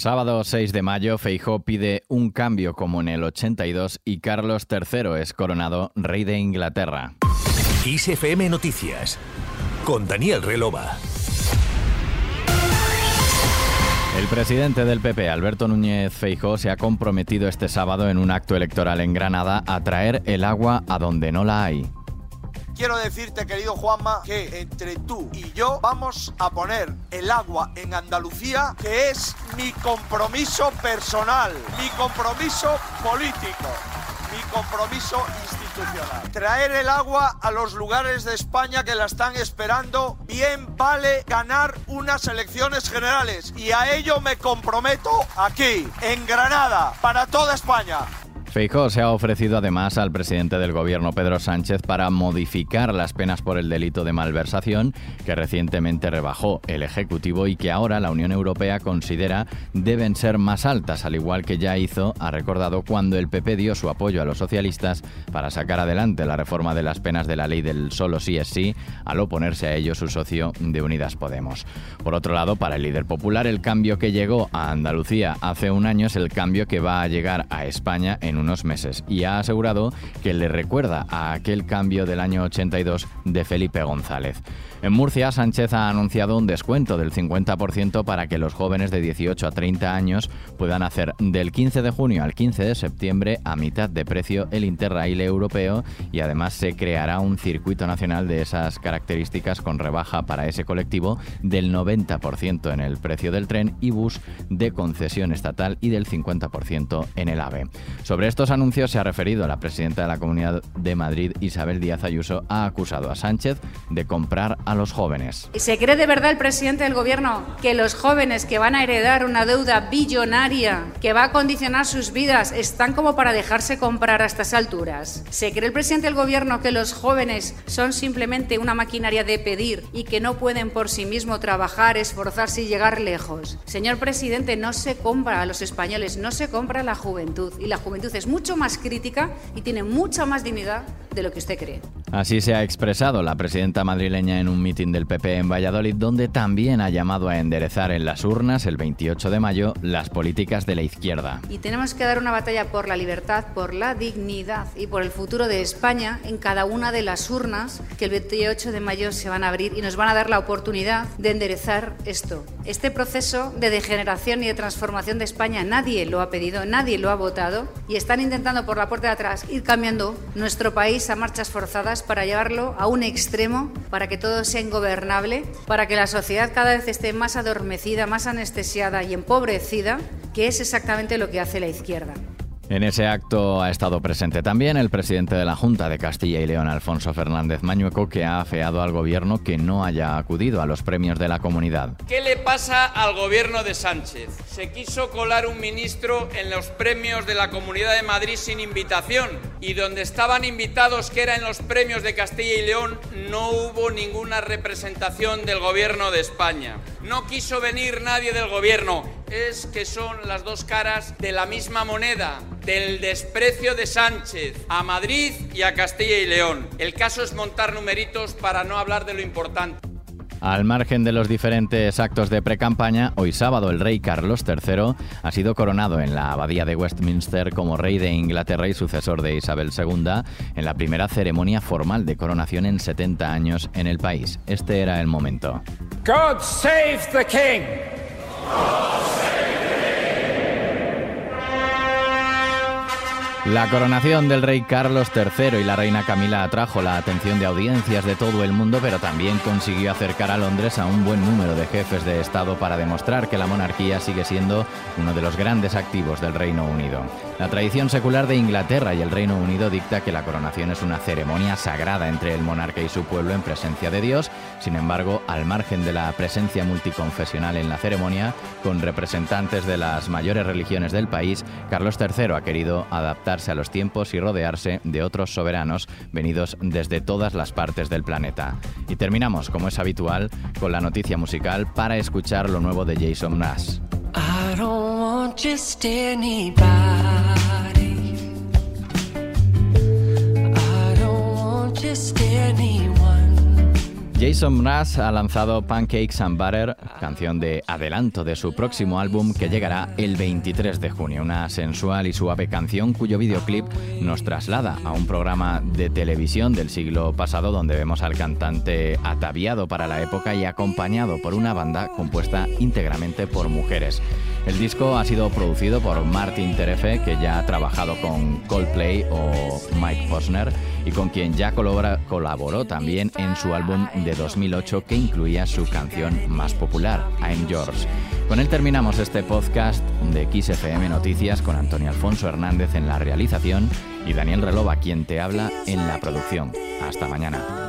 Sábado 6 de mayo, Feijó pide un cambio como en el 82 y Carlos III es coronado rey de Inglaterra. ISFM Noticias con Daniel Relova. El presidente del PP, Alberto Núñez Feijó, se ha comprometido este sábado en un acto electoral en Granada a traer el agua a donde no la hay. Quiero decirte, querido Juanma, que entre tú y yo vamos a poner el agua en Andalucía, que es mi compromiso personal, mi compromiso político, mi compromiso institucional. Traer el agua a los lugares de España que la están esperando, bien vale ganar unas elecciones generales. Y a ello me comprometo aquí, en Granada, para toda España. Feijóo se ha ofrecido además al presidente del gobierno Pedro Sánchez para modificar las penas por el delito de malversación que recientemente rebajó el Ejecutivo y que ahora la Unión Europea considera deben ser más altas, al igual que ya hizo, ha recordado, cuando el PP dio su apoyo a los socialistas para sacar adelante la reforma de las penas de la ley del solo sí es sí, al oponerse a ello su socio de Unidas Podemos. Por otro lado, para el líder popular, el cambio que llegó a Andalucía hace un año es el cambio que va a llegar a España en unos meses y ha asegurado que le recuerda a aquel cambio del año 82 de Felipe González. En Murcia, Sánchez ha anunciado un descuento del 50% para que los jóvenes de 18 a 30 años puedan hacer del 15 de junio al 15 de septiembre a mitad de precio el Interrail europeo y además se creará un circuito nacional de esas características con rebaja para ese colectivo del 90% en el precio del tren y bus de concesión estatal y del 50% en el AVE. Sobre estos anuncios se ha referido la presidenta de la Comunidad de Madrid, Isabel Díaz Ayuso, ha acusado a Sánchez de comprar los jóvenes. ¿Se cree de verdad el presidente del gobierno que los jóvenes que van a heredar una deuda billonaria que va a condicionar sus vidas están como para dejarse comprar a estas alturas? ¿Se cree el presidente del gobierno que los jóvenes son simplemente una maquinaria de pedir y que no pueden por sí mismos trabajar, esforzarse y llegar lejos? Señor presidente, no se compra a los españoles, no se compra a la juventud y la juventud es mucho más crítica y tiene mucha más dignidad de lo que usted cree. Así se ha expresado la presidenta madrileña en un mitin del PP en Valladolid, donde también ha llamado a enderezar en las urnas el 28 de mayo las políticas de la izquierda. Y tenemos que dar una batalla por la libertad, por la dignidad y por el futuro de España en cada una de las urnas que el 28 de mayo se van a abrir y nos van a dar la oportunidad de enderezar esto. Este proceso de degeneración y de transformación de España nadie lo ha pedido, nadie lo ha votado y están intentando por la puerta de atrás ir cambiando nuestro país a marchas forzadas para llevarlo a un extremo, para que todo sea ingobernable, para que la sociedad cada vez esté más adormecida, más anestesiada y empobrecida, que es exactamente lo que hace la izquierda. En ese acto ha estado presente también el presidente de la Junta de Castilla y León, Alfonso Fernández Mañueco, que ha afeado al gobierno que no haya acudido a los premios de la comunidad. ¿Qué le pasa al gobierno de Sánchez? Se quiso colar un ministro en los premios de la Comunidad de Madrid sin invitación y donde estaban invitados, que era en los premios de Castilla y León, no hubo ninguna representación del gobierno de España. No quiso venir nadie del gobierno. Es que son las dos caras de la misma moneda del desprecio de Sánchez a Madrid y a Castilla y León. El caso es montar numeritos para no hablar de lo importante. Al margen de los diferentes actos de precampaña, hoy sábado el rey Carlos III ha sido coronado en la abadía de Westminster como rey de Inglaterra y sucesor de Isabel II en la primera ceremonia formal de coronación en 70 años en el país. Este era el momento. God save the king. La coronación del rey Carlos III y la reina Camila atrajo la atención de audiencias de todo el mundo, pero también consiguió acercar a Londres a un buen número de jefes de Estado para demostrar que la monarquía sigue siendo uno de los grandes activos del Reino Unido. La tradición secular de Inglaterra y el Reino Unido dicta que la coronación es una ceremonia sagrada entre el monarca y su pueblo en presencia de Dios. Sin embargo, al margen de la presencia multiconfesional en la ceremonia, con representantes de las mayores religiones del país, Carlos III ha querido adaptarse a los tiempos y rodearse de otros soberanos venidos desde todas las partes del planeta. Y terminamos, como es habitual, con la noticia musical para escuchar lo nuevo de Jason anyone. Jason Mraz ha lanzado Pancakes and Butter, canción de adelanto de su próximo álbum que llegará el 23 de junio. Una sensual y suave canción cuyo videoclip nos traslada a un programa de televisión del siglo pasado donde vemos al cantante ataviado para la época y acompañado por una banda compuesta íntegramente por mujeres. El disco ha sido producido por Martin Terefe, que ya ha trabajado con Coldplay o Mike Posner y con quien ya colaboró también en su álbum de 2008 que incluía su canción más popular, I'm Yours. Con él terminamos este podcast de XFM Noticias con Antonio Alfonso Hernández en la realización y Daniel Relova quien te habla en la producción. Hasta mañana.